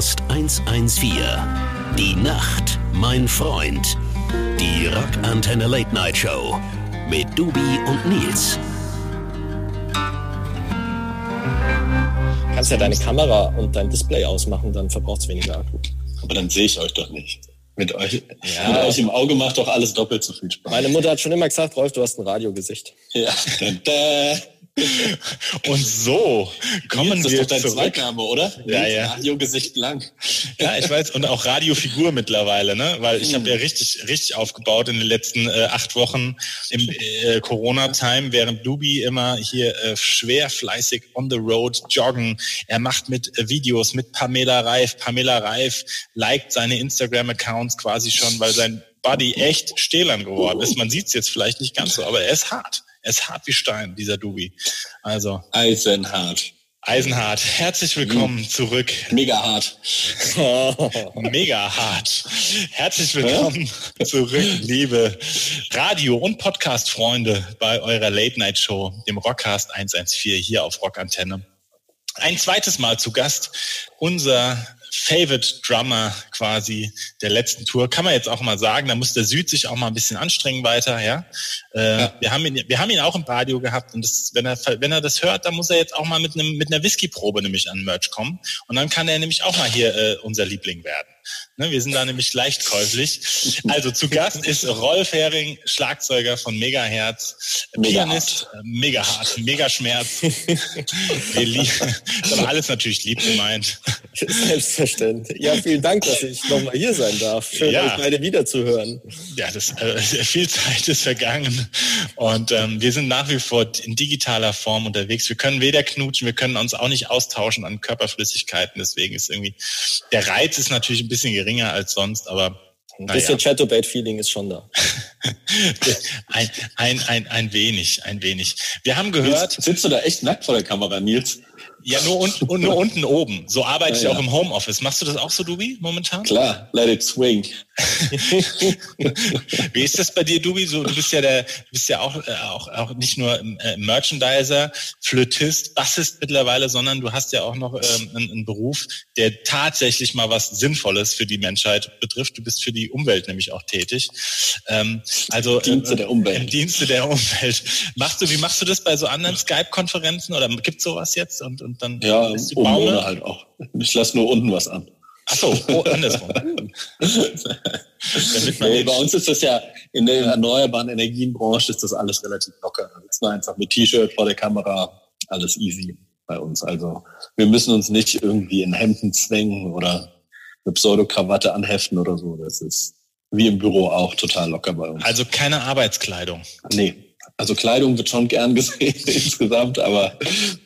Rockcast 114. Die Nacht, mein Freund. Die Rockantenne Late Night Show mit Dubi und Nils. Kannst ja deine Kamera und dein Display ausmachen, dann verbraucht es weniger Akku. Aber dann sehe ich euch doch nicht. Mit euch, ja. mit euch im Auge macht doch alles doppelt so viel Spaß. Meine Mutter hat schon immer gesagt, Rolf, du hast ein Radiogesicht. Ja. Und so kommen das wir ist doch dein zurück. Zweitname, oder? Ja, ja. Radiogesicht lang. Ja, ich weiß. Und auch Radiofigur mittlerweile, ne? Weil ich habe Hm. ja richtig, richtig aufgebaut in den letzten äh, acht Wochen im äh, Corona-Time, während Lubi immer hier äh, schwer fleißig on the road joggen. Er macht mit äh, Videos mit Pamela Reif. Pamela Reif liked seine Instagram-Accounts quasi schon, weil sein Buddy echt stählern geworden ist. Man sieht es jetzt vielleicht nicht ganz so, aber er ist hart. Er ist hart wie Stein, dieser Dubi. Also, Eisenhart. Eisenhart, herzlich willkommen zurück Mega hart. Mega hart. Herzlich willkommen zurück, liebe Radio- und Podcast-Freunde bei eurer Late-Night-Show, dem Rockcast 114 hier auf Rockantenne. Ein zweites Mal zu Gast unser Favorite Drummer quasi der letzten Tour. Kann man jetzt auch mal sagen, da muss der Süd sich auch mal ein bisschen anstrengen weiter, ja. Äh, Ja. Wir haben ihn, wir haben ihn auch im Radio gehabt und das, wenn er, wenn er das hört, dann muss er jetzt auch mal mit einem, mit einer Whisky-Probe nämlich an Merch kommen und dann kann er nämlich auch mal hier äh, unser Liebling werden. Ne, wir sind da nämlich leicht käuflich. Also zu Gast ist Rolf Hering, Schlagzeuger von Megaherz, Mega Pianist, äh, mega hart, mega Schmerz. Wir lieben, alles natürlich lieb gemeint. Selbstverständlich. Ja, vielen Dank, dass ich nochmal hier sein darf. Schön, Ja. euch beide wiederzuhören. Ja, das, äh, viel Zeit ist vergangen und ähm, wir sind nach wie vor in digitaler Form unterwegs. Wir können weder knutschen, wir können uns auch nicht austauschen an Körperflüssigkeiten. Deswegen ist irgendwie der Reiz ist natürlich ein bisschen geringer als sonst, aber Ein naja. bisschen Chatterbait-Feeling ist schon da. ein, ein, ein, ein wenig, ein wenig. Wir haben gehört, Nils, sitzt du da echt nackt vor der Kamera, Nils? Ja nur, unten, und nur unten oben. So arbeite ich Ja, auch ja. im Homeoffice. Machst du das auch so, Dubi, momentan? Klar, let it swing. Wie ist das bei dir, Dubi? So, du bist ja der, du bist ja auch, äh, auch, auch nicht nur äh, Merchandiser, Flötist, Bassist mittlerweile, sondern du hast ja auch noch ähm, einen, einen Beruf, der tatsächlich mal was Sinnvolles für die Menschheit betrifft. Du bist für die Umwelt nämlich auch tätig. Ähm, also Im Dienste äh, der Umwelt. Im Dienste der Umwelt. Machst du, wie machst du das bei so anderen Skype-Konferenzen oder gibt's sowas jetzt und, und dann Ja, lässt du Baume? ohne halt auch. Ich lasse nur unten was an. Ach so, oh, andersrum. Nee, bei uns ist das ja in der erneuerbaren Energienbranche ist das alles relativ locker. Da sitzen wir einfach mit T-Shirt vor der Kamera, alles easy bei uns. Also wir müssen uns nicht irgendwie in Hemden zwängen oder eine Pseudokrawatte anheften oder so. Das ist wie im Büro auch total locker bei uns. also keine Arbeitskleidung. Nee. Also Kleidung wird schon gern gesehen insgesamt, aber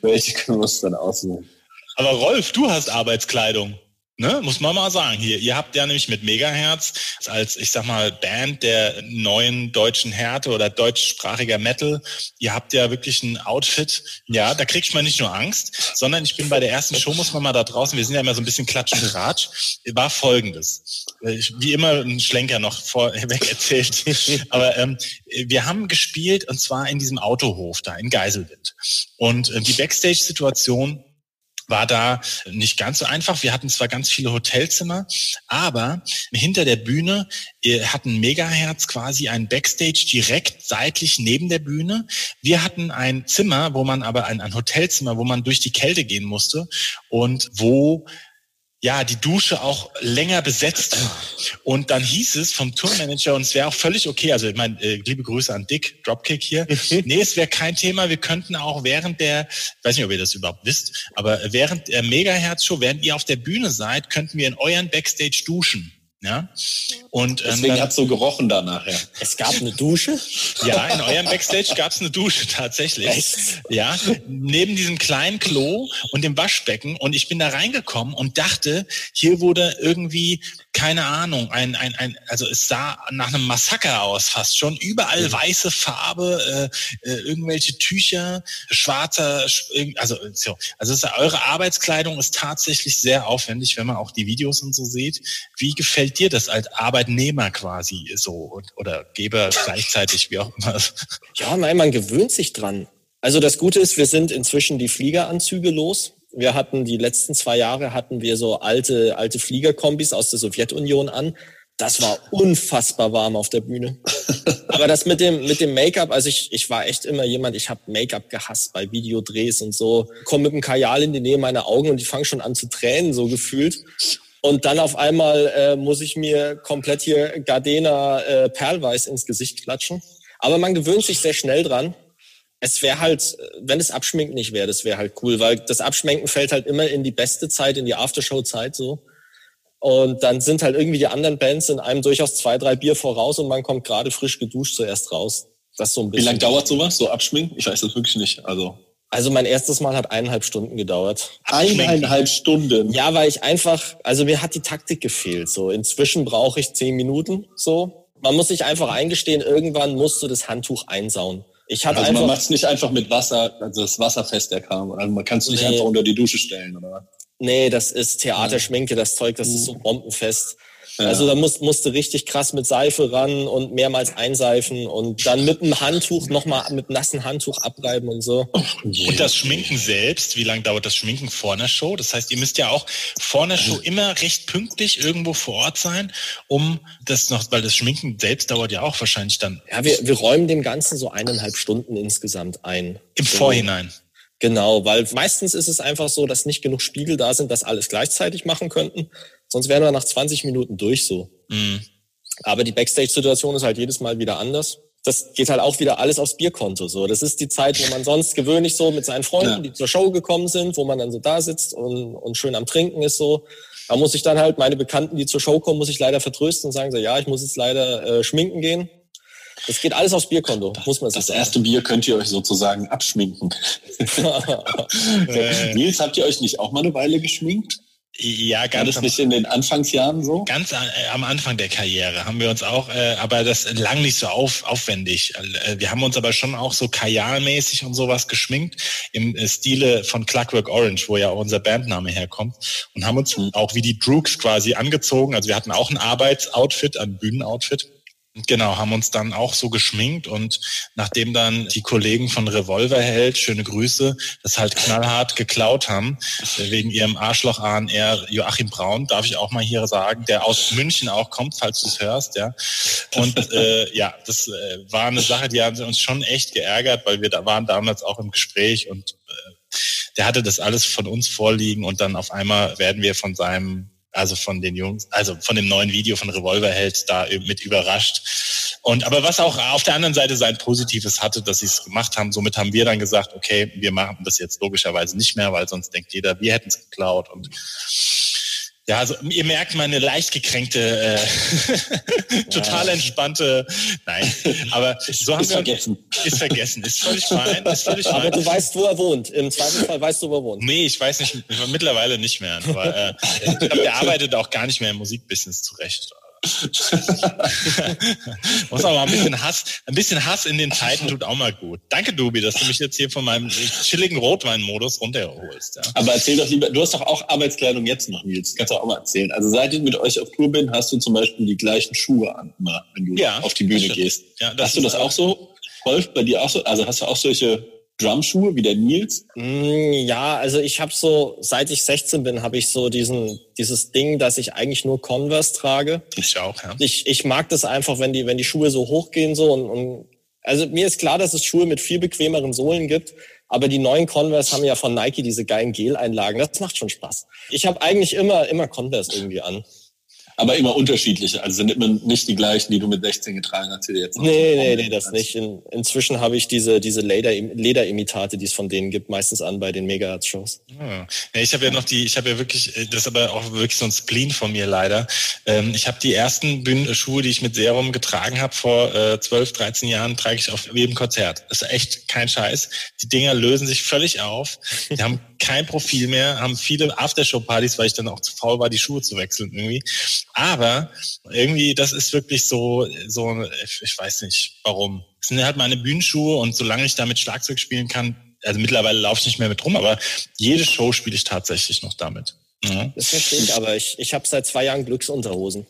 welche können wir uns dann aussuchen? Aber Rolf, du hast Arbeitskleidung. Ne, muss man mal sagen. Hier, ihr habt ja nämlich mit Megaherz als, ich sag mal, Band der neuen deutschen Härte oder deutschsprachiger Metal, ihr habt ja wirklich ein Outfit. Ja, da kriegt man nicht nur Angst, sondern ich bin bei der ersten Show, muss man mal da draußen, wir sind ja immer so ein bisschen Klatsch und Ratsch, war folgendes. Wie immer ein Schlenker noch vorweg erzählt. Aber ähm, wir haben gespielt und zwar in diesem Autohof da in Geiselwind. Und äh, die Backstage-Situation war da nicht ganz so einfach. Wir hatten zwar ganz viele Hotelzimmer, aber hinter der Bühne äh, hatten Megaherz quasi ein Backstage direkt seitlich neben der Bühne. Wir hatten ein Zimmer, wo man aber ein, ein Hotelzimmer, wo man durch die Kälte gehen musste und wo ja, die Dusche auch länger besetzt. Und dann hieß es vom Tourmanager, und es wäre auch völlig okay, also ich meine, äh, liebe Grüße an Dick, Dropkick hier. nee, es wäre kein Thema, wir könnten auch während der, ich weiß nicht, ob ihr das überhaupt wisst, aber während der Megahertz-Show, während ihr auf der Bühne seid, könnten wir in euren Backstage duschen. Ja, und ähm, Deswegen dann- hat's so gerochen da nachher. Es gab eine Dusche. ja, in eurem Backstage gab's eine Dusche tatsächlich. Ja, neben diesem kleinen Klo und dem Waschbecken. Und ich bin da reingekommen und dachte, hier wurde irgendwie, keine Ahnung, ein, ein, ein also es sah nach einem Massaker aus fast schon. Überall weiße Farbe, äh, äh, irgendwelche Tücher, schwarzer, also so. Also es eure Arbeitskleidung ist tatsächlich sehr aufwendig, wenn man auch die Videos und so sieht. Wie gefällt dir das als Arbeitnehmer quasi so und, oder Geber gleichzeitig, wie auch immer? Ja, nein, man gewöhnt sich dran. Also das Gute ist, wir sind inzwischen die Fliegeranzüge los. Wir hatten die letzten zwei Jahre hatten wir so alte, alte Fliegerkombis aus der Sowjetunion an. Das war unfassbar warm auf der Bühne. Aber das mit dem, mit dem Make-up, also ich, ich war echt immer jemand, ich habe Make-up gehasst bei Videodrehs und so. Komm mit dem Kajal in die Nähe meiner Augen und die fangen schon an zu tränen, so gefühlt. Und dann auf einmal äh, muss ich mir komplett hier Gardena äh, Perlweiß ins Gesicht klatschen. Aber man gewöhnt sich sehr schnell dran. Es wäre halt, wenn es Abschminken nicht wäre, das wäre halt cool, weil das Abschminken fällt halt immer in die beste Zeit, in die Aftershow-Zeit so. Und dann sind halt irgendwie die anderen Bands in einem durchaus zwei, drei Bier voraus und man kommt gerade frisch geduscht zuerst raus. Das so ein bisschen. Wie lange dauert sowas, so Abschminken? Ich weiß das wirklich nicht. Also also mein erstes Mal hat eineinhalb Stunden gedauert. Eineinhalb Stunden? Ja, weil ich einfach, also mir hat die Taktik gefehlt. So inzwischen brauche ich zehn Minuten. So, man muss sich einfach eingestehen, irgendwann musst du das Handtuch einsauen. Ich hatte also einfach, man macht es nicht einfach mit Wasser, also das Wasserfest der kam. Also man kann es nicht nee. einfach unter die Dusche stellen, oder? Nee, das ist Theaterschminke, das Zeug, das ist so bombenfest. Ja. Also da musst, musste richtig krass mit Seife ran und mehrmals einseifen und dann mit einem Handtuch nochmal mit nassen Handtuch abreiben und so. Und das Schminken selbst, wie lange dauert das Schminken vor einer Show? Das heißt, ihr müsst ja auch vor einer Show immer recht pünktlich irgendwo vor Ort sein, um das noch, weil das Schminken selbst dauert ja auch wahrscheinlich dann. Ja, wir, wir räumen dem Ganzen so eineinhalb Stunden insgesamt ein. Im Vorhinein. Genau, weil meistens ist es einfach so, dass nicht genug Spiegel da sind, dass alles gleichzeitig machen könnten. Sonst wären wir nach 20 Minuten durch so. Mhm. Aber die Backstage-Situation ist halt jedes Mal wieder anders. Das geht halt auch wieder alles aufs Bierkonto. So, das ist die Zeit, wo man sonst gewöhnlich so mit seinen Freunden, ja. die zur Show gekommen sind, wo man dann so da sitzt und, und schön am Trinken ist so. Da muss ich dann halt meine Bekannten, die zur Show kommen, muss ich leider vertrösten und sagen so, ja, ich muss jetzt leider äh, schminken gehen. Das geht alles aufs Bierkonto, das, muss man Das sagen. erste Bier könnt ihr euch sozusagen abschminken. Nils, habt ihr euch nicht auch mal eine Weile geschminkt? Ja, ganz. War das nicht in den Anfangsjahren so? Ganz an, äh, am Anfang der Karriere haben wir uns auch, äh, aber das lang nicht so auf, aufwendig. Äh, wir haben uns aber schon auch so kajalmäßig und sowas geschminkt im äh, Stile von Clockwork Orange, wo ja auch unser Bandname herkommt und haben uns mhm. auch wie die Droogs quasi angezogen. Also wir hatten auch ein Arbeitsoutfit, ein Bühnenoutfit Genau, haben uns dann auch so geschminkt und nachdem dann die Kollegen von Revolverheld, schöne Grüße, das halt knallhart geklaut haben, äh, wegen ihrem Arschloch ANR Joachim Braun, darf ich auch mal hier sagen, der aus München auch kommt, falls du es hörst, ja. Und äh, ja, das äh, war eine Sache, die hat uns schon echt geärgert, weil wir da waren damals auch im Gespräch und äh, der hatte das alles von uns vorliegen und dann auf einmal werden wir von seinem also von den Jungs, also von dem neuen Video von Revolverheld da mit überrascht. Und aber was auch auf der anderen Seite sein Positives hatte, dass sie es gemacht haben. Somit haben wir dann gesagt, okay, wir machen das jetzt logischerweise nicht mehr, weil sonst denkt jeder, wir hätten es geklaut und ja, also ihr merkt meine leicht gekränkte, äh, total entspannte, nein, aber so haben ist wir vergessen. Ist vergessen, ist völlig fein, ist völlig fein. Aber du weißt, wo er wohnt. Im Zweifelsfall weißt du, wo er wohnt. Nee, ich weiß nicht, mittlerweile nicht mehr. Aber äh, ich glaube, der arbeitet auch gar nicht mehr im Musikbusiness zurecht. Muss aber ein bisschen Hass, ein bisschen Hass in den Zeiten tut auch mal gut. Danke, Dubi, dass du mich jetzt hier von meinem chilligen Rotweinmodus runterholst. Ja. Aber erzähl doch lieber, du hast doch auch Arbeitskleidung jetzt noch, Nils. Kannst du auch mal erzählen. Also seit ich mit euch auf Tour bin, hast du zum Beispiel die gleichen Schuhe an, wenn du ja, auf die Bühne gehst. Ja, hast du das auch so? Rolf, bei dir auch so? Also hast du auch solche Drumschuhe wie der Nils? Mm, ja, also ich habe so, seit ich 16 bin, habe ich so diesen dieses Ding, dass ich eigentlich nur Converse trage. Ich auch, ja. Ich, ich mag das einfach, wenn die wenn die Schuhe so hochgehen so und, und also mir ist klar, dass es Schuhe mit viel bequemeren Sohlen gibt, aber die neuen Converse haben ja von Nike diese geilen Gel-Einlagen. Das macht schon Spaß. Ich habe eigentlich immer immer Converse irgendwie an aber immer unterschiedliche. Also sind immer nicht die gleichen, die du mit 16 getragen hast, die du jetzt noch Nee, nee, nee, das nicht. In, inzwischen habe ich diese, diese Leder, Lederimitate, die es von denen gibt, meistens an bei den Megahertz-Shows. Ah. Ja, ich habe ja noch die, ich habe ja wirklich, äh, das ist aber auch wirklich so ein Spleen von mir leider. Ähm, ich habe die ersten Bühnenschuhe, die ich mit Serum getragen habe vor äh, 12, 13 Jahren, trage ich auf jedem Konzert. Das ist echt kein Scheiß. Die Dinger lösen sich völlig auf. Die haben kein Profil mehr, haben viele Aftershow-Partys, weil ich dann auch zu faul war, die Schuhe zu wechseln irgendwie. Aber irgendwie, das ist wirklich so, so, ich weiß nicht warum. Es sind halt meine Bühnenschuhe und solange ich damit Schlagzeug spielen kann, also mittlerweile laufe ich nicht mehr mit rum, aber jede Show spiele ich tatsächlich noch damit. Ja. Das verstehe ich, aber ich, ich habe seit zwei Jahren Glücksunterhosen.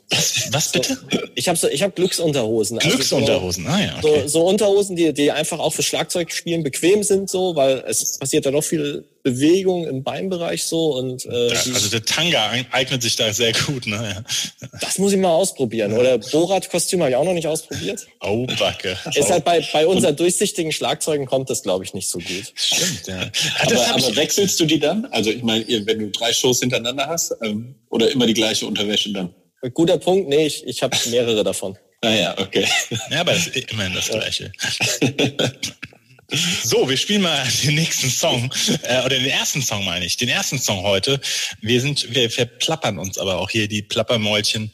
Was bitte? So, ich habe so, ich hab Glücksunterhosen. Glücksunterhosen, also so, ah ja. Okay. So, so Unterhosen, die, die einfach auch für Schlagzeugspielen bequem sind, so, weil es passiert ja doch viel Bewegung im Beinbereich so und äh, ja, also der Tanga eignet sich da sehr gut, ne? Das muss ich mal ausprobieren. Oder Borat-Kostüm habe ich auch noch nicht ausprobiert. Oh, Backe. Ist halt bei, bei unseren durchsichtigen Schlagzeugen kommt das, glaube ich, nicht so gut. Stimmt, ja. aber, aber wechselst du die dann? Also ich meine, wenn du drei Shows hintereinander hast, ähm, oder immer die gleiche Unterwäsche dann? Guter Punkt, nee, ich, ich habe mehrere davon. Ah ja, okay. Ja, aber es ist immerhin das Gleiche. So, wir spielen mal den nächsten Song, äh, oder den ersten Song meine ich, den ersten Song heute. Wir sind, wir verplappern uns aber auch hier die Plappermäulchen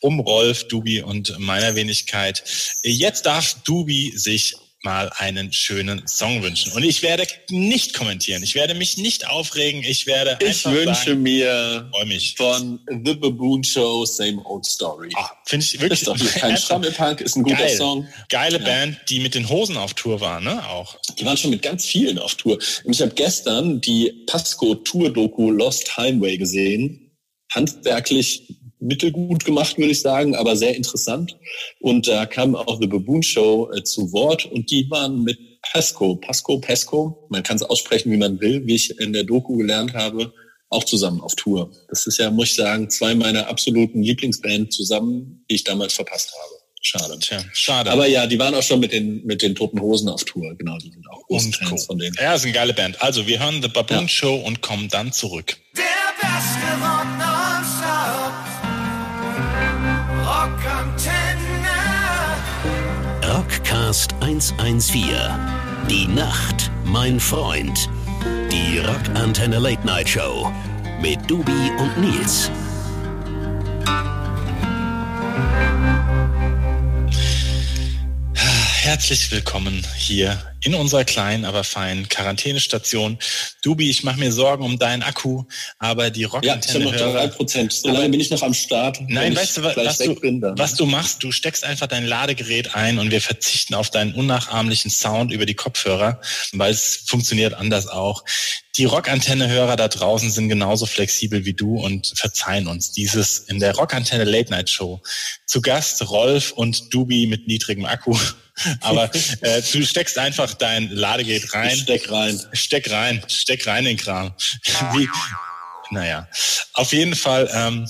um Rolf, Dubi und meiner Wenigkeit. Jetzt darf Dubi sich mal einen schönen Song wünschen. Und ich werde nicht kommentieren. Ich werde mich nicht aufregen. Ich werde Ich wünsche sagen, mir von The Baboon Show Same Old Story. Ah, Finde ich wirklich. Ist doch kein Stammelpunk, ist ein guter Geil. Song. Geile ja. Band, die mit den Hosen auf Tour war, ne? Auch. Die waren schon mit ganz vielen auf Tour. Und ich habe gestern die Pasco Tour Doku Lost Highway gesehen. Handwerklich mittelgut gemacht, würde ich sagen, aber sehr interessant. Und da kam auch The Baboon Show äh, zu Wort und die waren mit Pasco, Pasco, Pesco, man kann es aussprechen, wie man will, wie ich in der Doku gelernt habe, auch zusammen auf Tour. Das ist ja, muss ich sagen, zwei meiner absoluten Lieblingsbands zusammen, die ich damals verpasst habe. Schade. Tja, schade. Aber ja, die waren auch schon mit den, mit den Toten Hosen auf Tour. Genau, die sind auch große Fans cool. von denen. Ja, ist eine geile Band. Also, wir hören The Baboon ja. Show und kommen dann zurück. Der beste Rock Rockcast 114. Die Nacht, mein Freund. Die Rockantenne Late Night Show mit Dubi und Nils. Herzlich willkommen hier in unserer kleinen, aber feinen Quarantänestation. Dubi, ich mache mir Sorgen um deinen Akku, aber die Rockantenne Ja, ich habe noch drei Prozent. So lange bin ich noch am Start. Nein, weißt du, was, du, bin, was du machst? Du steckst einfach dein Ladegerät ein und wir verzichten auf deinen unnachahmlichen Sound über die Kopfhörer, weil es funktioniert anders auch. Die Rockantenne-Hörer da draußen sind genauso flexibel wie du und verzeihen uns dieses in der Rockantenne Late Night Show. Zu Gast Rolf und Dubi mit niedrigem Akku. Aber äh, du steckst einfach dein Ladegerät rein. Steck rein. Steck rein. Steck rein in den Kram. Wie, naja, auf jeden Fall, ähm,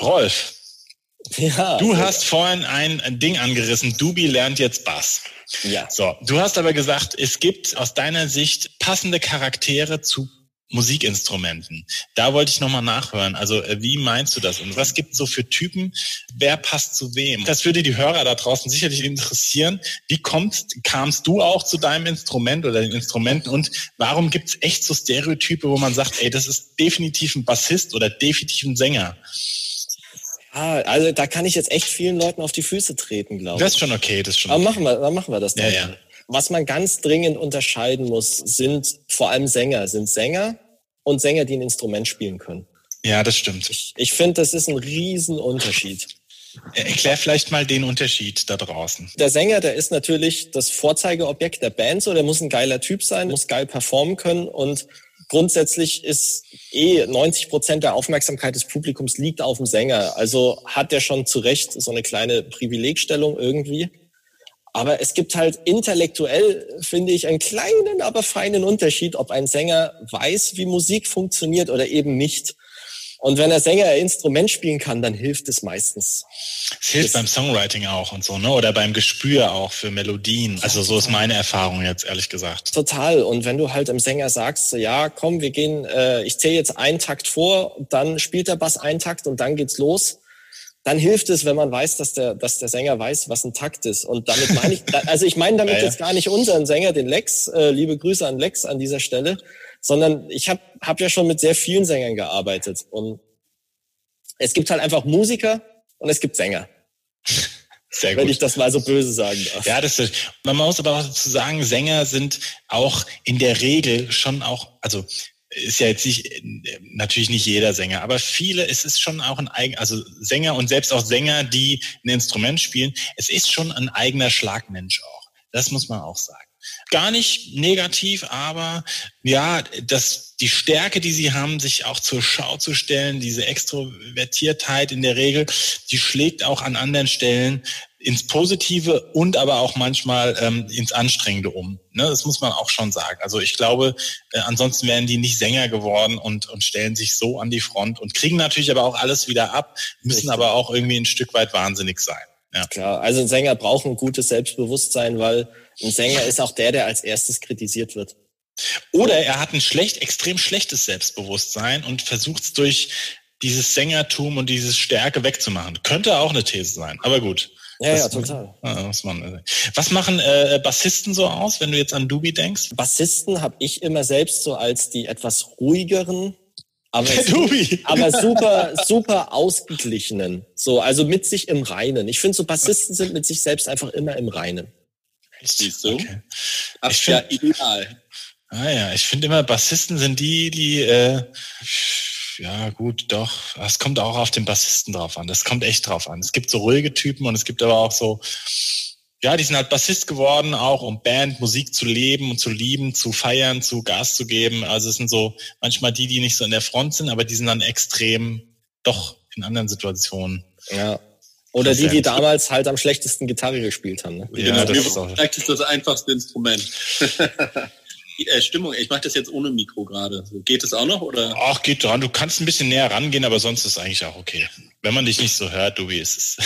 Rolf, ja, du hast vorhin ein, ein Ding angerissen. Dubi lernt jetzt Bass. Ja. So, du hast aber gesagt, es gibt aus deiner Sicht passende Charaktere zu Musikinstrumenten. Da wollte ich nochmal nachhören. Also äh, wie meinst du das? Und was gibt es so für Typen? Wer passt zu wem? Das würde die Hörer da draußen sicherlich interessieren. Wie kommst, kamst du auch zu deinem Instrument oder den Instrumenten? Und warum gibt es echt so Stereotype, wo man sagt, ey, das ist definitiv ein Bassist oder definitiv ein Sänger? Ah, also da kann ich jetzt echt vielen Leuten auf die Füße treten, glaube ich. Das ist schon okay, das ist schon Aber okay. machen wir, dann machen wir das dann. Ja, ja. Was man ganz dringend unterscheiden muss, sind vor allem Sänger, sind Sänger und Sänger, die ein Instrument spielen können. Ja, das stimmt. Ich, ich finde, das ist ein Riesenunterschied. Erklär vielleicht mal den Unterschied da draußen. Der Sänger, der ist natürlich das Vorzeigeobjekt der Band, so der muss ein geiler Typ sein, muss geil performen können und grundsätzlich ist eh 90 Prozent der Aufmerksamkeit des Publikums liegt auf dem Sänger. Also hat der schon zu Recht so eine kleine Privilegstellung irgendwie. Aber es gibt halt intellektuell, finde ich, einen kleinen, aber feinen Unterschied, ob ein Sänger weiß, wie Musik funktioniert oder eben nicht. Und wenn der Sänger ein Instrument spielen kann, dann hilft es meistens. Es hilft beim Songwriting auch und so, ne? Oder beim Gespür auch für Melodien. Also so ist meine Erfahrung jetzt, ehrlich gesagt. Total. Und wenn du halt dem Sänger sagst, ja, komm, wir gehen, äh, ich zähle jetzt einen Takt vor, dann spielt der Bass einen Takt und dann geht's los dann hilft es, wenn man weiß, dass der, dass der Sänger weiß, was ein Takt ist. Und damit meine ich, also ich meine damit ja, ja. jetzt gar nicht unseren Sänger, den Lex, äh, liebe Grüße an Lex an dieser Stelle, sondern ich habe hab ja schon mit sehr vielen Sängern gearbeitet. Und es gibt halt einfach Musiker und es gibt Sänger. Sehr gut. Wenn ich das mal so böse sagen darf. Ja, das ist, man muss aber auch dazu sagen, Sänger sind auch in der Regel schon auch, also ist ja jetzt nicht, natürlich nicht jeder Sänger, aber viele, es ist schon auch ein eigen, also Sänger und selbst auch Sänger, die ein Instrument spielen, es ist schon ein eigener Schlagmensch auch. Das muss man auch sagen gar nicht negativ, aber ja, das, die Stärke, die sie haben, sich auch zur Schau zu stellen, diese Extrovertiertheit in der Regel, die schlägt auch an anderen Stellen ins Positive und aber auch manchmal ähm, ins Anstrengende um. Ne? Das muss man auch schon sagen. Also ich glaube, äh, ansonsten wären die nicht Sänger geworden und, und stellen sich so an die Front und kriegen natürlich aber auch alles wieder ab, müssen Richtig. aber auch irgendwie ein Stück weit wahnsinnig sein. Ja. Klar, also ein Sänger braucht ein gutes Selbstbewusstsein, weil ein Sänger ist auch der, der als erstes kritisiert wird. Oder er hat ein schlecht, extrem schlechtes Selbstbewusstsein und versucht es durch dieses Sängertum und dieses Stärke wegzumachen. Könnte auch eine These sein, aber gut. Ja, ja, total. Was, man, was machen äh, Bassisten so aus, wenn du jetzt an Dubi denkst? Bassisten habe ich immer selbst so als die etwas ruhigeren, aber, aber super, super ausgeglichenen. So, also mit sich im Reinen. Ich finde, so Bassisten sind mit sich selbst einfach immer im Reinen. Siehst du? Okay. Ach, ich find, ja, ideal. Ah ja, ich finde immer, Bassisten sind die, die äh, ja, gut, doch. Es kommt auch auf den Bassisten drauf an. Das kommt echt drauf an. Es gibt so ruhige Typen und es gibt aber auch so, ja, die sind halt Bassist geworden, auch um Band, Musik zu leben und zu lieben, zu feiern, zu Gas zu geben. Also es sind so manchmal die, die nicht so in der Front sind, aber die sind dann extrem doch in anderen Situationen. Ja. Oder die, die damals halt am schlechtesten Gitarre gespielt haben. Ne? Ja, genau, das ist, auch. Vielleicht ist das einfachste Instrument. äh, Stimmung. Ich mache das jetzt ohne Mikro gerade. Geht es auch noch oder? Ach, geht dran. Du kannst ein bisschen näher rangehen, aber sonst ist eigentlich auch okay. Wenn man dich nicht so hört, du wie ist es.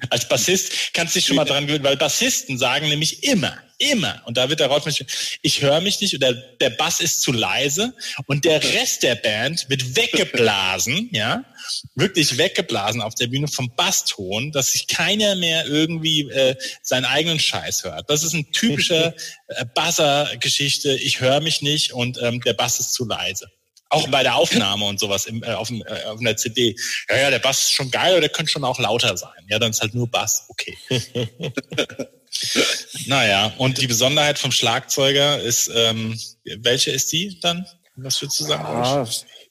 Als Bassist kannst du dich schon mal dran gewöhnen, weil Bassisten sagen nämlich immer, immer, und da wird der mich, ich höre mich nicht oder der Bass ist zu leise und der Rest der Band wird weggeblasen, ja, wirklich weggeblasen auf der Bühne vom Basston, dass sich keiner mehr irgendwie äh, seinen eigenen Scheiß hört. Das ist ein typischer äh, Buzzer-Geschichte. Ich höre mich nicht und ähm, der Bass ist zu leise. Auch bei der Aufnahme und sowas im, äh, auf, dem, äh, auf einer CD. Ja, ja, der Bass ist schon geil, oder der könnte schon auch lauter sein. Ja, dann ist halt nur Bass. Okay. naja, und die Besonderheit vom Schlagzeuger ist, ähm, welche ist die dann? Was würdest du sagen? Ah,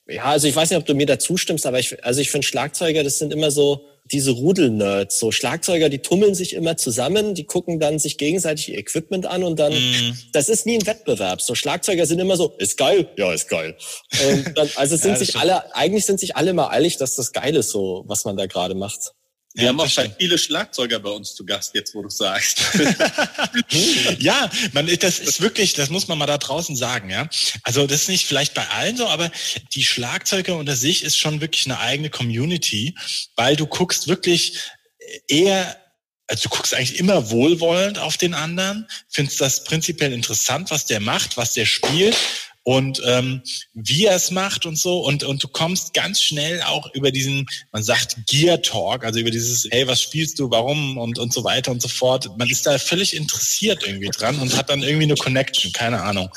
ja, also ich weiß nicht, ob du mir da zustimmst, aber ich, also ich finde Schlagzeuger, das sind immer so, diese Rudelnerds, so Schlagzeuger, die tummeln sich immer zusammen, die gucken dann sich gegenseitig ihr Equipment an und dann, mm. das ist nie ein Wettbewerb. So Schlagzeuger sind immer so, ist geil, ja, ist geil. Und dann, also sind ja, sich alle, eigentlich sind sich alle mal eilig, dass das geil ist, so was man da gerade macht. Wir ja, haben auch viele Schlagzeuger bei uns zu Gast, jetzt wo du sagst. ja, man, das ist wirklich, das muss man mal da draußen sagen, ja. Also das ist nicht vielleicht bei allen so, aber die Schlagzeuger unter sich ist schon wirklich eine eigene Community, weil du guckst wirklich eher also du guckst eigentlich immer wohlwollend auf den anderen, findest das prinzipiell interessant, was der macht, was der spielt und ähm, wie er es macht und so. Und, und du kommst ganz schnell auch über diesen, man sagt Gear Talk, also über dieses, hey, was spielst du, warum und, und so weiter und so fort. Man ist da völlig interessiert irgendwie dran und hat dann irgendwie eine Connection, keine Ahnung.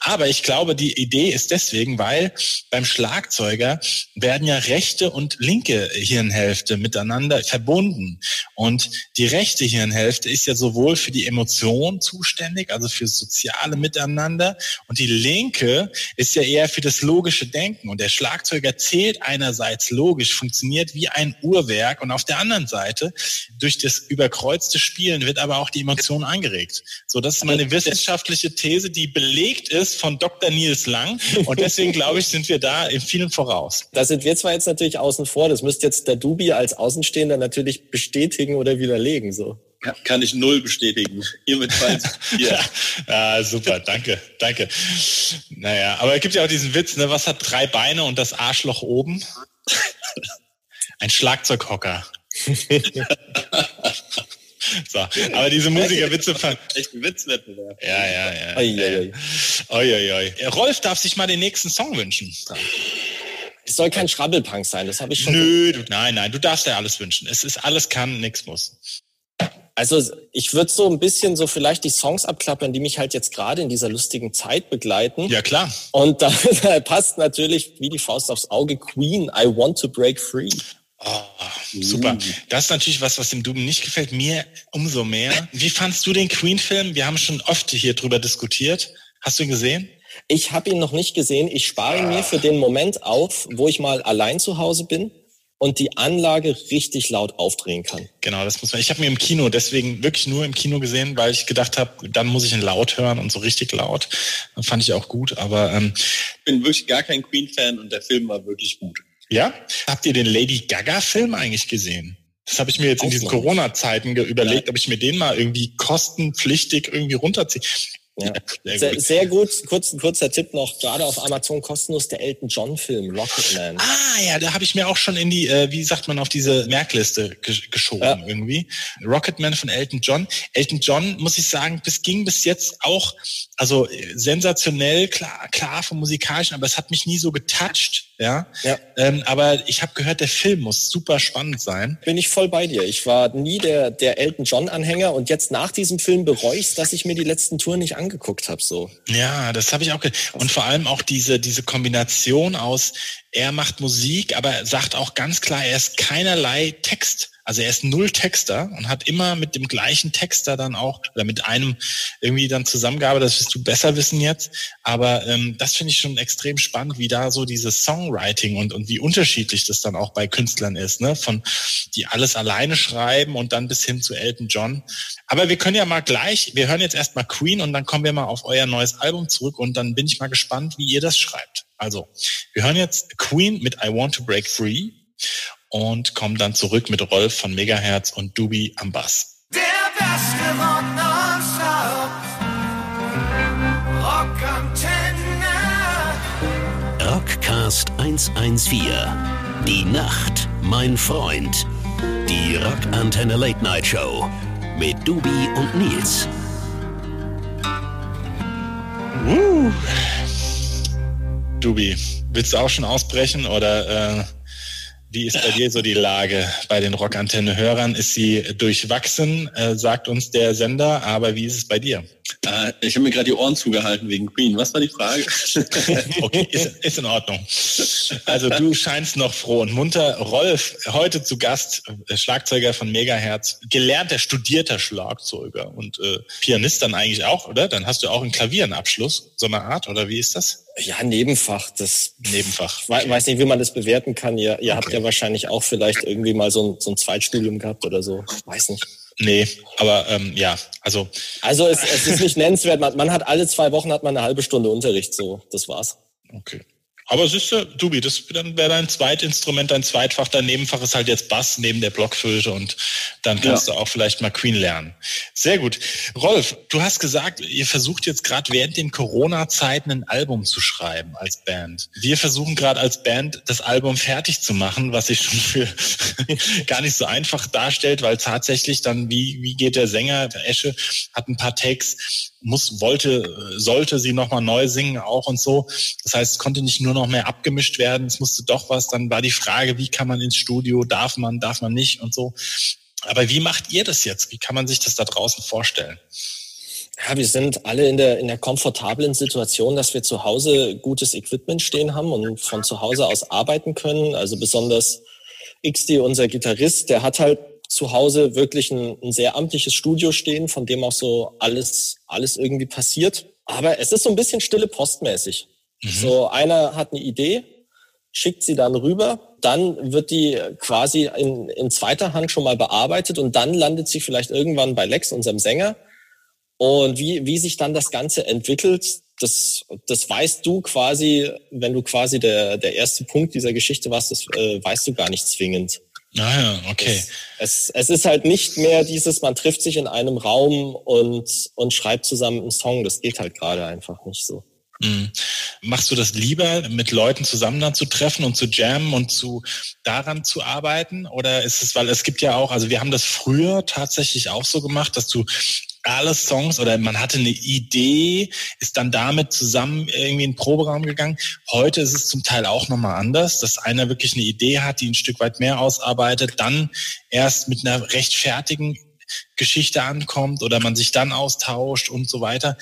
Aber ich glaube, die Idee ist deswegen, weil beim Schlagzeuger werden ja rechte und linke Hirnhälfte miteinander verbunden. Und die rechte Hirnhälfte ist ja sowohl für die Emotion zuständig, also für soziale Miteinander, und die linke ist ja eher für das logische Denken. Und der Schlagzeuger zählt einerseits logisch, funktioniert wie ein Uhrwerk und auf der anderen Seite durch das überkreuzte Spielen wird aber auch die Emotion angeregt. So, das ist meine wissenschaftliche These, die belegt ist von Dr. Nils Lang. Und deswegen glaube ich, sind wir da in vielen voraus. Da sind wir zwar jetzt natürlich außen vor. Das müsste jetzt der Dubi als Außenstehender natürlich bestätigen oder widerlegen, so. Kann ich null bestätigen. Hiermitfalls hier. ja, super, danke, danke. Naja, aber es gibt ja auch diesen Witz, ne? Was hat drei Beine und das Arschloch oben? Ein Schlagzeughocker. so, aber diese Musikerwitze fand. Echt ein Witzwettbewerb. Ja, ja, ja. Oi, oi, oi. oi, oi. Rolf darf sich mal den nächsten Song wünschen. Es soll kein Schrabbelpunk sein, das habe ich schon. Nö, du, nein, nein, du darfst ja alles wünschen. Es ist alles kann, nichts muss. Also ich würde so ein bisschen so vielleicht die Songs abklappern, die mich halt jetzt gerade in dieser lustigen Zeit begleiten. Ja, klar. Und da, da passt natürlich wie die Faust aufs Auge Queen, I Want to Break Free. Oh, super. Das ist natürlich was, was dem Duben nicht gefällt. Mir umso mehr. Wie fandst du den Queen-Film? Wir haben schon oft hier drüber diskutiert. Hast du ihn gesehen? Ich habe ihn noch nicht gesehen. Ich spare ah. mir für den Moment auf, wo ich mal allein zu Hause bin und die Anlage richtig laut aufdrehen kann. Genau, das muss man. Ich habe mir im Kino deswegen wirklich nur im Kino gesehen, weil ich gedacht habe, dann muss ich ihn laut hören und so richtig laut. Dann fand ich auch gut, aber ähm, ich bin wirklich gar kein Queen-Fan und der Film war wirklich gut. Ja? Habt ihr den Lady Gaga-Film eigentlich gesehen? Das habe ich mir jetzt in diesen Corona-Zeiten überlegt, ob ich mir den mal irgendwie kostenpflichtig irgendwie runterziehe. Ja. Sehr, gut. sehr gut. Kurz, kurzer Tipp noch, gerade auf Amazon kostenlos der Elton John Film, Rocketman. Ah ja, da habe ich mir auch schon in die, äh, wie sagt man, auf diese Merkliste geschoben ja. irgendwie. Rocketman von Elton John. Elton John, muss ich sagen, das ging bis jetzt auch, also äh, sensationell, klar, klar vom musikalischen, aber es hat mich nie so getoucht. Ja. ja. Ähm, aber ich habe gehört, der Film muss super spannend sein. Bin ich voll bei dir. Ich war nie der, der Elton John-Anhänger und jetzt nach diesem Film bereue ich dass ich mir die letzten Touren nicht angeguckt habe. So. Ja, das habe ich auch. Und vor allem auch diese, diese Kombination aus, er macht Musik, aber sagt auch ganz klar, er ist keinerlei Text. Also er ist null Texter und hat immer mit dem gleichen Texter dann auch oder mit einem irgendwie dann zusammengearbeitet. Das wirst du besser wissen jetzt. Aber ähm, das finde ich schon extrem spannend, wie da so dieses Songwriting und, und wie unterschiedlich das dann auch bei Künstlern ist, ne? Von die alles alleine schreiben und dann bis hin zu Elton John. Aber wir können ja mal gleich, wir hören jetzt erstmal Queen und dann kommen wir mal auf euer neues Album zurück und dann bin ich mal gespannt, wie ihr das schreibt. Also, wir hören jetzt Queen mit I Want to Break Free und kommen dann zurück mit Rolf von Megahertz und Dubi am Bass. Der beste Rock. Rockantenne. Rockcast 114. Die Nacht, mein Freund. Die Rockantenne Late Night Show mit Dubi und Nils. Uh. Dubi, willst du auch schon ausbrechen oder äh, wie ist bei dir so die Lage bei den Rockantenne-Hörern? Ist sie durchwachsen, äh, sagt uns der Sender, aber wie ist es bei dir? Äh, ich habe mir gerade die Ohren zugehalten wegen Queen. Was war die Frage? okay, ist, ist in Ordnung. Also du scheinst noch froh und munter. Rolf, heute zu Gast, äh, Schlagzeuger von Megahertz, gelernter, studierter Schlagzeuger und äh, Pianist dann eigentlich auch, oder? Dann hast du auch einen Klavierenabschluss, so eine Art, oder wie ist das? Ja, Nebenfach. Das Nebenfach. Okay. weiß nicht, wie man das bewerten kann. Ihr, ihr okay. habt ja wahrscheinlich auch vielleicht irgendwie mal so ein, so ein Zweitstudium gehabt oder so. Weiß nicht. Nee, aber ähm, ja, also. Also es, es ist nicht nennenswert. Man, man hat alle zwei Wochen hat man eine halbe Stunde Unterricht. So, das war's. Okay. Aber siehst du, Dubi, das dann wäre dein Zweitinstrument, dein Zweitfach, dein Nebenfach ist halt jetzt Bass neben der Blockflöte und dann kannst ja. du auch vielleicht mal Queen lernen. Sehr gut. Rolf, du hast gesagt, ihr versucht jetzt gerade während den Corona-Zeiten ein Album zu schreiben als Band. Wir versuchen gerade als Band das Album fertig zu machen, was sich schon für gar nicht so einfach darstellt, weil tatsächlich dann, wie, wie geht der Sänger, der Esche, hat ein paar Takes, muss, wollte, sollte sie nochmal neu singen auch und so. Das heißt, es konnte nicht nur noch mehr abgemischt werden, es musste doch was. Dann war die Frage, wie kann man ins Studio, darf man, darf man nicht und so. Aber wie macht ihr das jetzt? Wie kann man sich das da draußen vorstellen? Ja, wir sind alle in der, in der komfortablen Situation, dass wir zu Hause gutes Equipment stehen haben und von zu Hause aus arbeiten können. Also besonders XD, unser Gitarrist, der hat halt zu Hause wirklich ein, ein sehr amtliches Studio stehen, von dem auch so alles, alles irgendwie passiert. Aber es ist so ein bisschen stille postmäßig. Mhm. So einer hat eine Idee, schickt sie dann rüber, dann wird die quasi in, in zweiter Hand schon mal bearbeitet und dann landet sie vielleicht irgendwann bei Lex, unserem Sänger. Und wie, wie sich dann das Ganze entwickelt, das, das weißt du quasi, wenn du quasi der, der erste Punkt dieser Geschichte warst, das äh, weißt du gar nicht zwingend. Ah ja, okay. Es, es, es ist halt nicht mehr dieses, man trifft sich in einem Raum und, und schreibt zusammen einen Song. Das geht halt gerade einfach nicht so. Mhm. Machst du das lieber, mit Leuten zusammen dann zu treffen und zu jammen und zu daran zu arbeiten? Oder ist es, weil es gibt ja auch, also wir haben das früher tatsächlich auch so gemacht, dass du alle Songs oder man hatte eine Idee, ist dann damit zusammen irgendwie in den Proberaum gegangen. Heute ist es zum Teil auch nochmal anders, dass einer wirklich eine Idee hat, die ein Stück weit mehr ausarbeitet, dann erst mit einer recht fertigen Geschichte ankommt oder man sich dann austauscht und so weiter.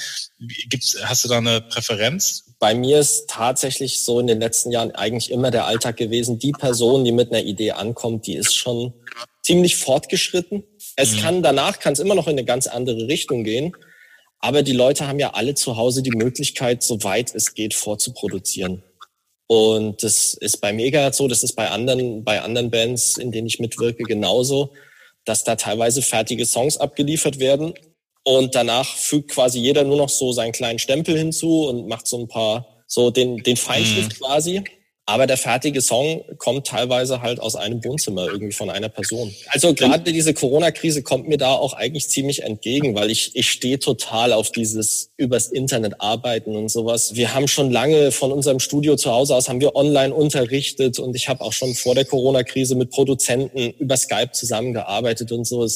Gibt's, hast du da eine Präferenz? Bei mir ist tatsächlich so in den letzten Jahren eigentlich immer der Alltag gewesen. Die Person, die mit einer Idee ankommt, die ist schon ziemlich fortgeschritten. Es mhm. kann danach kann es immer noch in eine ganz andere Richtung gehen. Aber die Leute haben ja alle zu Hause die Möglichkeit, soweit es geht, vorzuproduzieren. Und das ist bei Mega so, das ist bei anderen, bei anderen Bands, in denen ich mitwirke, genauso, dass da teilweise fertige Songs abgeliefert werden. Und danach fügt quasi jeder nur noch so seinen kleinen Stempel hinzu und macht so ein paar, so den, den Feinschliff mhm. quasi. Aber der fertige Song kommt teilweise halt aus einem Wohnzimmer irgendwie von einer Person. Also gerade diese Corona-Krise kommt mir da auch eigentlich ziemlich entgegen, weil ich, ich stehe total auf dieses übers Internet arbeiten und sowas. Wir haben schon lange von unserem Studio zu Hause aus, haben wir online unterrichtet und ich habe auch schon vor der Corona-Krise mit Produzenten über Skype zusammengearbeitet und so.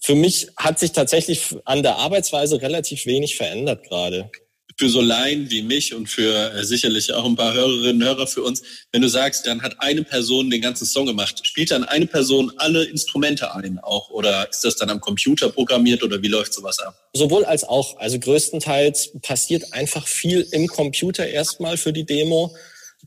Für mich hat sich tatsächlich an der Arbeitsweise relativ wenig verändert gerade für so Laien wie mich und für äh, sicherlich auch ein paar Hörerinnen und Hörer für uns, wenn du sagst, dann hat eine Person den ganzen Song gemacht, spielt dann eine Person alle Instrumente ein auch oder ist das dann am Computer programmiert oder wie läuft sowas ab? Sowohl als auch. Also größtenteils passiert einfach viel im Computer erstmal für die Demo.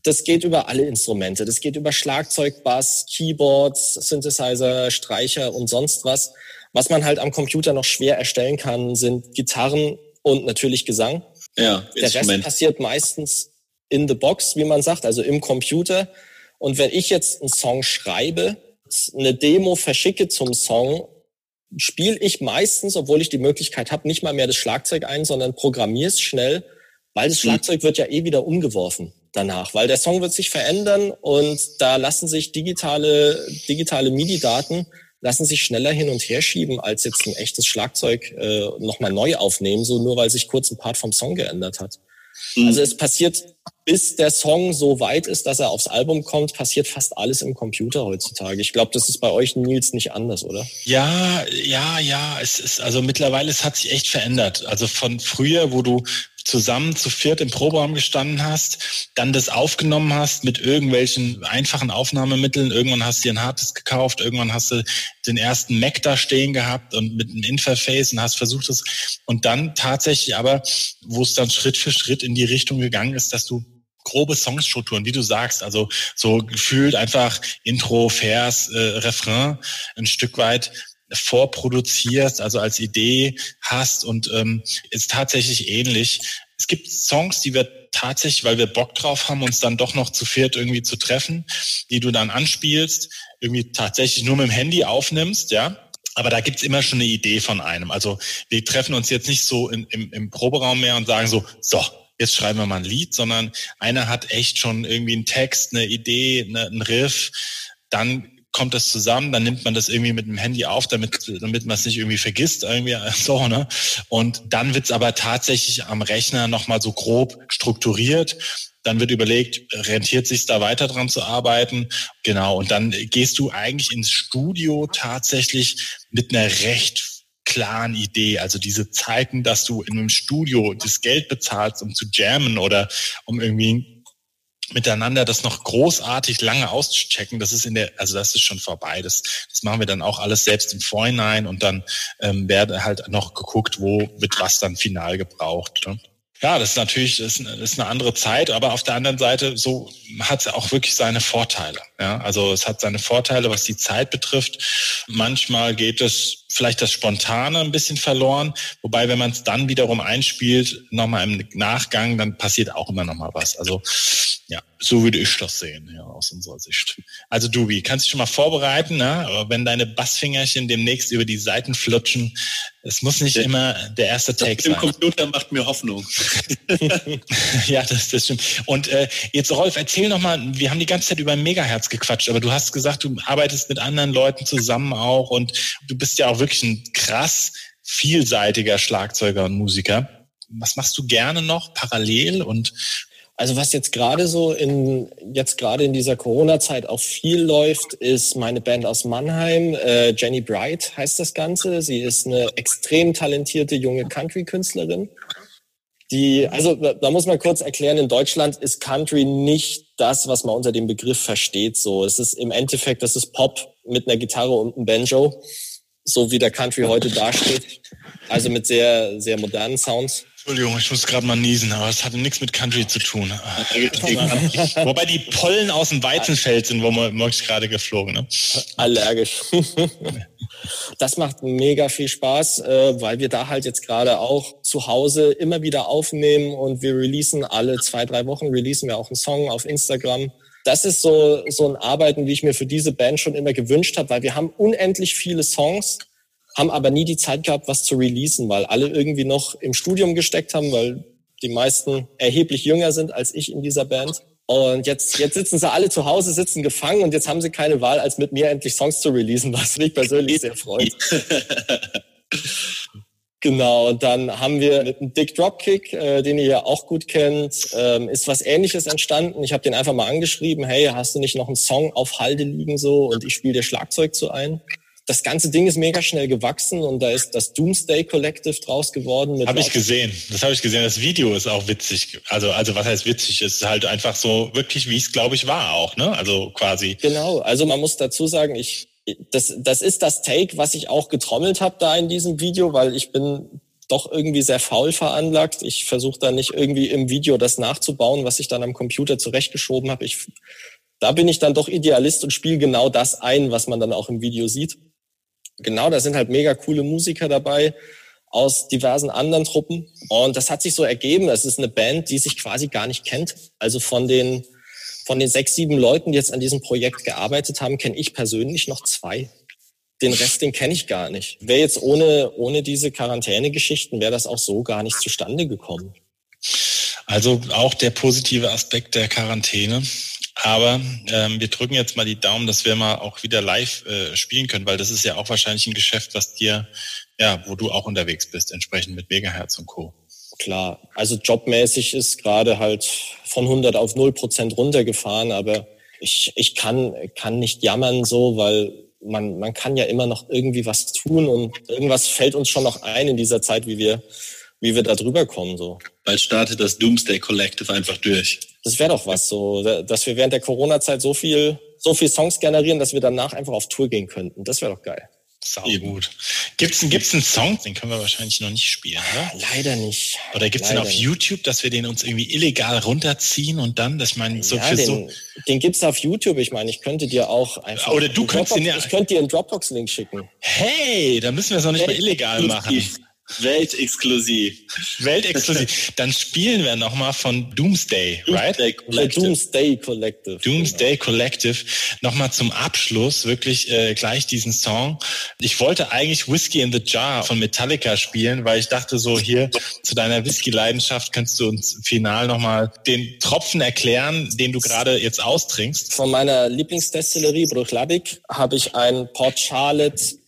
Das geht über alle Instrumente. Das geht über Schlagzeug, Bass, Keyboards, Synthesizer, Streicher und sonst was. Was man halt am Computer noch schwer erstellen kann, sind Gitarren und natürlich Gesang. Ja, Der. Rest passiert meistens in the box, wie man sagt, also im Computer. Und wenn ich jetzt einen Song schreibe, eine Demo verschicke zum Song, spiele ich meistens, obwohl ich die Möglichkeit habe, nicht mal mehr das Schlagzeug ein, sondern programmiere es schnell, weil das hm. Schlagzeug wird ja eh wieder umgeworfen danach, weil der Song wird sich verändern und da lassen sich digitale, digitale MIDI-Daten lassen sich schneller hin und her schieben, als jetzt ein echtes Schlagzeug äh, nochmal neu aufnehmen, so nur weil sich kurz ein Part vom Song geändert hat. Mhm. Also es passiert, bis der Song so weit ist, dass er aufs Album kommt, passiert fast alles im Computer heutzutage. Ich glaube, das ist bei euch Nils nicht anders, oder? Ja, ja, ja. Es ist also mittlerweile, es hat sich echt verändert. Also von früher, wo du zusammen zu viert im Proberaum gestanden hast, dann das aufgenommen hast mit irgendwelchen einfachen Aufnahmemitteln. Irgendwann hast du dir ein hartes gekauft, irgendwann hast du den ersten Mac da stehen gehabt und mit einem Interface und hast versucht es. Und dann tatsächlich aber, wo es dann Schritt für Schritt in die Richtung gegangen ist, dass du grobe Songstrukturen, wie du sagst, also so gefühlt einfach Intro, Vers, äh, Refrain ein Stück weit vorproduzierst, also als Idee hast und ähm, ist tatsächlich ähnlich. Es gibt Songs, die wir tatsächlich, weil wir Bock drauf haben, uns dann doch noch zu viert irgendwie zu treffen, die du dann anspielst, irgendwie tatsächlich nur mit dem Handy aufnimmst, ja. Aber da gibt's immer schon eine Idee von einem. Also wir treffen uns jetzt nicht so in, im, im Proberaum mehr und sagen so, so, jetzt schreiben wir mal ein Lied, sondern einer hat echt schon irgendwie einen Text, eine Idee, eine, einen Riff. Dann kommt das zusammen, dann nimmt man das irgendwie mit dem Handy auf, damit, damit man es nicht irgendwie vergisst, irgendwie so, ne? Und dann wird's aber tatsächlich am Rechner nochmal so grob strukturiert. Dann wird überlegt, rentiert sich da weiter dran zu arbeiten? Genau. Und dann gehst du eigentlich ins Studio tatsächlich mit einer recht klaren Idee. Also diese Zeiten, dass du in einem Studio das Geld bezahlst, um zu jammen oder um irgendwie miteinander das noch großartig lange auszuchecken, das ist in der, also das ist schon vorbei. Das, das machen wir dann auch alles selbst im Vorhinein und dann ähm, werde halt noch geguckt, wo wird was dann final gebraucht. Ne? Ja, das ist natürlich das ist eine andere Zeit, aber auf der anderen Seite so hat es auch wirklich seine Vorteile. Ja, also es hat seine Vorteile, was die Zeit betrifft. Manchmal geht es vielleicht das Spontane ein bisschen verloren, wobei wenn man es dann wiederum einspielt, nochmal im Nachgang, dann passiert auch immer nochmal was. Also ja, so würde ich das sehen, ja, aus unserer Sicht. Also Dubi, kannst du dich schon mal vorbereiten, ne? wenn deine Bassfingerchen demnächst über die Seiten flutschen. Es muss nicht immer der erste Take sein. Der Computer macht mir Hoffnung. ja, das, das stimmt. Und äh, jetzt Rolf, erzähl noch mal. Wir haben die ganze Zeit über Megahertz gequatscht, aber du hast gesagt, du arbeitest mit anderen Leuten zusammen auch und du bist ja auch wirklich ein krass vielseitiger Schlagzeuger und Musiker. Was machst du gerne noch parallel und also was jetzt gerade so in jetzt gerade in dieser Corona-Zeit auch viel läuft, ist meine Band aus Mannheim. Äh, Jenny Bright heißt das Ganze. Sie ist eine extrem talentierte junge Country-Künstlerin. Die, also da muss man kurz erklären, in Deutschland ist Country nicht das, was man unter dem Begriff versteht. So, es ist im Endeffekt, das ist Pop mit einer Gitarre und einem Banjo, so wie der Country heute dasteht. Also mit sehr, sehr modernen Sounds. Entschuldigung, ich muss gerade mal niesen, aber es hatte nichts mit Country zu tun. Wobei die Pollen aus dem Weizenfeld sind, wo man morgens gerade geflogen. Ne? Allergisch. das macht mega viel Spaß, äh, weil wir da halt jetzt gerade auch zu Hause immer wieder aufnehmen und wir releasen alle zwei, drei Wochen, releasen wir auch einen Song auf Instagram. Das ist so, so ein Arbeiten, wie ich mir für diese Band schon immer gewünscht habe, weil wir haben unendlich viele Songs haben aber nie die Zeit gehabt, was zu releasen, weil alle irgendwie noch im Studium gesteckt haben, weil die meisten erheblich jünger sind als ich in dieser Band. Und jetzt, jetzt sitzen sie alle zu Hause, sitzen gefangen und jetzt haben sie keine Wahl, als mit mir endlich Songs zu releasen, was mich persönlich sehr freut. Genau, dann haben wir mit einem Dick Dropkick, äh, den ihr ja auch gut kennt, ähm, ist was ähnliches entstanden. Ich habe den einfach mal angeschrieben, hey, hast du nicht noch einen Song auf Halde liegen so und ich spiele dir Schlagzeug zu ein. Das ganze Ding ist mega schnell gewachsen und da ist das Doomsday Collective draus geworden. Habe ich gesehen. Das habe ich gesehen. Das Video ist auch witzig. Also, also was heißt witzig? Es ist halt einfach so wirklich, wie es glaube ich war auch. Ne? Also quasi. Genau. Also man muss dazu sagen, ich das, das ist das Take, was ich auch getrommelt habe da in diesem Video, weil ich bin doch irgendwie sehr faul veranlagt. Ich versuche da nicht irgendwie im Video das nachzubauen, was ich dann am Computer zurechtgeschoben habe. Ich, da bin ich dann doch Idealist und spiele genau das ein, was man dann auch im Video sieht. Genau, da sind halt mega coole Musiker dabei aus diversen anderen Truppen. Und das hat sich so ergeben. Das ist eine Band, die sich quasi gar nicht kennt. Also von den von den sechs, sieben Leuten, die jetzt an diesem Projekt gearbeitet haben, kenne ich persönlich noch zwei. Den Rest, den kenne ich gar nicht. Wäre jetzt ohne, ohne diese Quarantäne-Geschichten, wäre das auch so gar nicht zustande gekommen. Also auch der positive Aspekt der Quarantäne. Aber ähm, wir drücken jetzt mal die Daumen, dass wir mal auch wieder live äh, spielen können, weil das ist ja auch wahrscheinlich ein Geschäft, was dir, ja, wo du auch unterwegs bist, entsprechend mit Megahertz und Co klar. Also jobmäßig ist gerade halt von 100 auf 0 Prozent runtergefahren, aber ich, ich kann, kann nicht jammern so, weil man, man kann ja immer noch irgendwie was tun und irgendwas fällt uns schon noch ein in dieser Zeit, wie wir, wie wir da drüber kommen, so. Bald startet das Doomsday Collective einfach durch. Das wäre doch was, so, dass wir während der Corona-Zeit so viel, so viel Songs generieren, dass wir danach einfach auf Tour gehen könnten. Das wäre doch geil. Sau gut. Gibt's, gibt's einen Song, den können wir wahrscheinlich noch nicht spielen, oder? Leider nicht. Oder gibt's Leider den auf YouTube, dass wir den uns irgendwie illegal runterziehen und dann, dass ich meine, so ja, für den, so. Den gibt's auf YouTube. Ich meine, ich könnte dir auch einfach. Oder du könntest Dropbox, den ja- Ich könnte dir einen Dropbox-Link schicken. Hey, da müssen wir es noch nicht mal illegal machen. Weltexklusiv. Weltexklusiv. Dann spielen wir nochmal von Doomsday, right? Doomsday Der Collective. Doomsday Collective. Doomsday Collective. Nochmal zum Abschluss wirklich äh, gleich diesen Song. Ich wollte eigentlich Whiskey in the Jar von Metallica spielen, weil ich dachte so hier zu deiner Whisky-Leidenschaft kannst du uns final nochmal den Tropfen erklären, den du gerade jetzt austrinkst. Von meiner Lieblingsdestillerie Bruchlabic habe ich ein Port Charlotte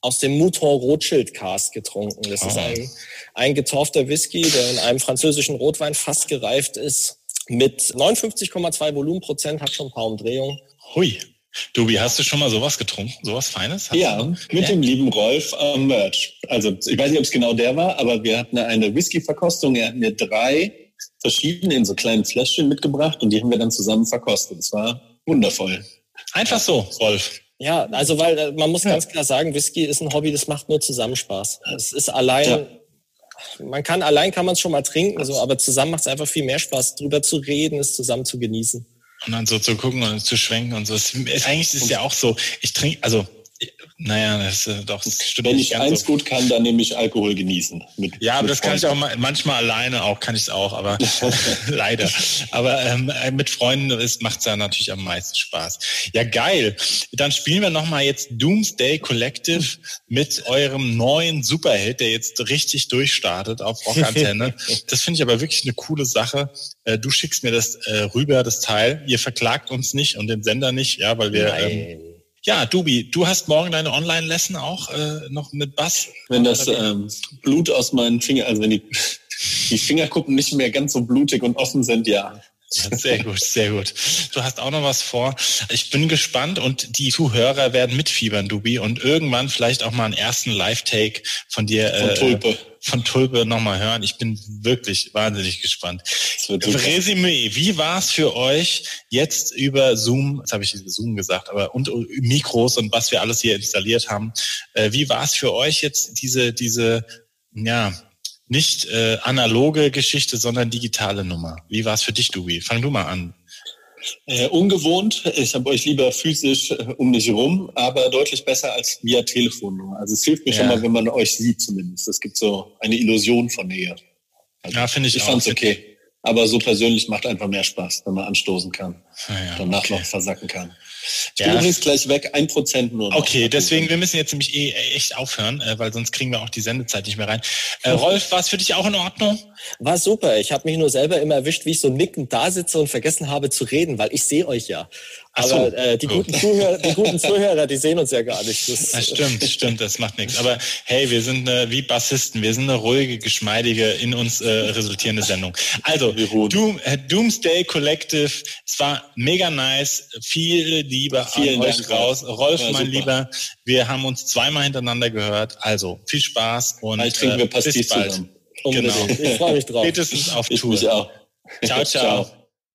aus dem Mouton Rothschild Cask getrunken. Das ist Ah. ein, ein getorfter Whisky, der in einem französischen Rotwein fast gereift ist. Mit 59,2 Volumenprozent, hat schon ein paar Umdrehungen. Hui. Dubi, hast du schon mal sowas getrunken? Sowas Feines? Hast Ja, mit dem lieben Rolf am Merch. Also ich weiß nicht, ob es genau der war, aber wir hatten eine Whisky-Verkostung. Er hat mir drei verschiedene in so kleinen Fläschchen mitgebracht und die haben wir dann zusammen verkostet. Es war wundervoll. Einfach so, Rolf. Ja, also weil äh, man muss ganz klar sagen, Whisky ist ein Hobby, das macht nur zusammen Spaß. Es ist allein, Ja. man kann allein kann man es schon mal trinken, so, aber zusammen macht es einfach viel mehr Spaß, drüber zu reden, es zusammen zu genießen. Und dann so zu gucken und zu schwenken und so. Es, ist, eigentlich ist es ja auch so, ich trinke, also, naja, das ist doch, das stimmt Wenn ich eins so. gut kann, dann nehme ich Alkohol genießen. Mit, Ja, aber das kann ich auch ma- manchmal alleine auch, kann ich es auch, aber leider. Aber ähm, mit Freunden macht es ja natürlich am meisten Spaß. Ja, geil. Dann spielen wir nochmal jetzt Doomsday Collective mit eurem neuen Superhit, der jetzt richtig durchstartet auf Rockantenne. das finde ich aber wirklich eine coole Sache. Äh, Du schickst mir das äh, rüber, das Teil. Ihr verklagt uns nicht und den Sender nicht, ja, weil wir. Ähm, Nein. Ja, Dubi, du hast morgen deine Online-Lesson auch äh, noch mit Bass. Wenn das ähm, Blut aus meinen Fingern, also wenn die, die Fingerkuppen nicht mehr ganz so blutig und offen sind, ja. Sehr gut, sehr gut. Du hast auch noch was vor. Ich bin gespannt und die Zuhörer werden mitfiebern, Dubi, und irgendwann vielleicht auch mal einen ersten Live-Take von dir Von äh, Tulpe. von Tulpe nochmal hören. Ich bin wirklich wahnsinnig gespannt. Resümee, wie war es für euch jetzt über Zoom, jetzt habe ich Zoom gesagt, aber und Mikros und was wir alles hier installiert haben, äh, wie war es für euch jetzt diese, diese, ja, nicht äh, analoge Geschichte, sondern digitale Nummer? Wie war es für dich, Dubi? Fang du mal an. Äh, ungewohnt. Ich habe euch lieber physisch äh, um mich rum, aber deutlich besser als via Telefonnummer. Also es hilft mir Ja. schon mal, wenn man euch sieht zumindest. Es gibt so eine Illusion von Nähe. Also Ja, finde ich, ich auch. fand's okay. Aber so persönlich macht einfach mehr Spaß, wenn man anstoßen kann, Ah, ja, danach okay. noch versacken kann. Ich bin übrigens gleich weg, ein Prozent nur. Noch. Okay, deswegen, wir müssen jetzt nämlich eh echt aufhören, äh, weil sonst kriegen wir auch die Sendezeit nicht mehr rein. Äh, Rolf, war es für dich auch in Ordnung? War super. Ich habe mich nur selber immer erwischt, wie ich so nickend da sitze und vergessen habe zu reden, weil ich sehe euch ja. Aber so. äh, die, guten Zuhörer, die guten Zuhörer, die sehen uns ja gar nicht. Das, das stimmt, stimmt, das macht nichts. Aber hey, wir sind äh, wie Bassisten, wir sind eine ruhige, geschmeidige, in uns äh, resultierende Sendung. Also, Doom, äh, Doomsday Collective, es war mega nice, viel Liebe Vielen an euch Dank, raus. Rolf, mein super. Lieber, wir haben uns zweimal hintereinander gehört. Also, viel Spaß und bald trinken wir äh, bis bald. Zusammen. Genau. Ich freue mich drauf. Spätestens auf ich Tour. Ciao, ciao. ciao.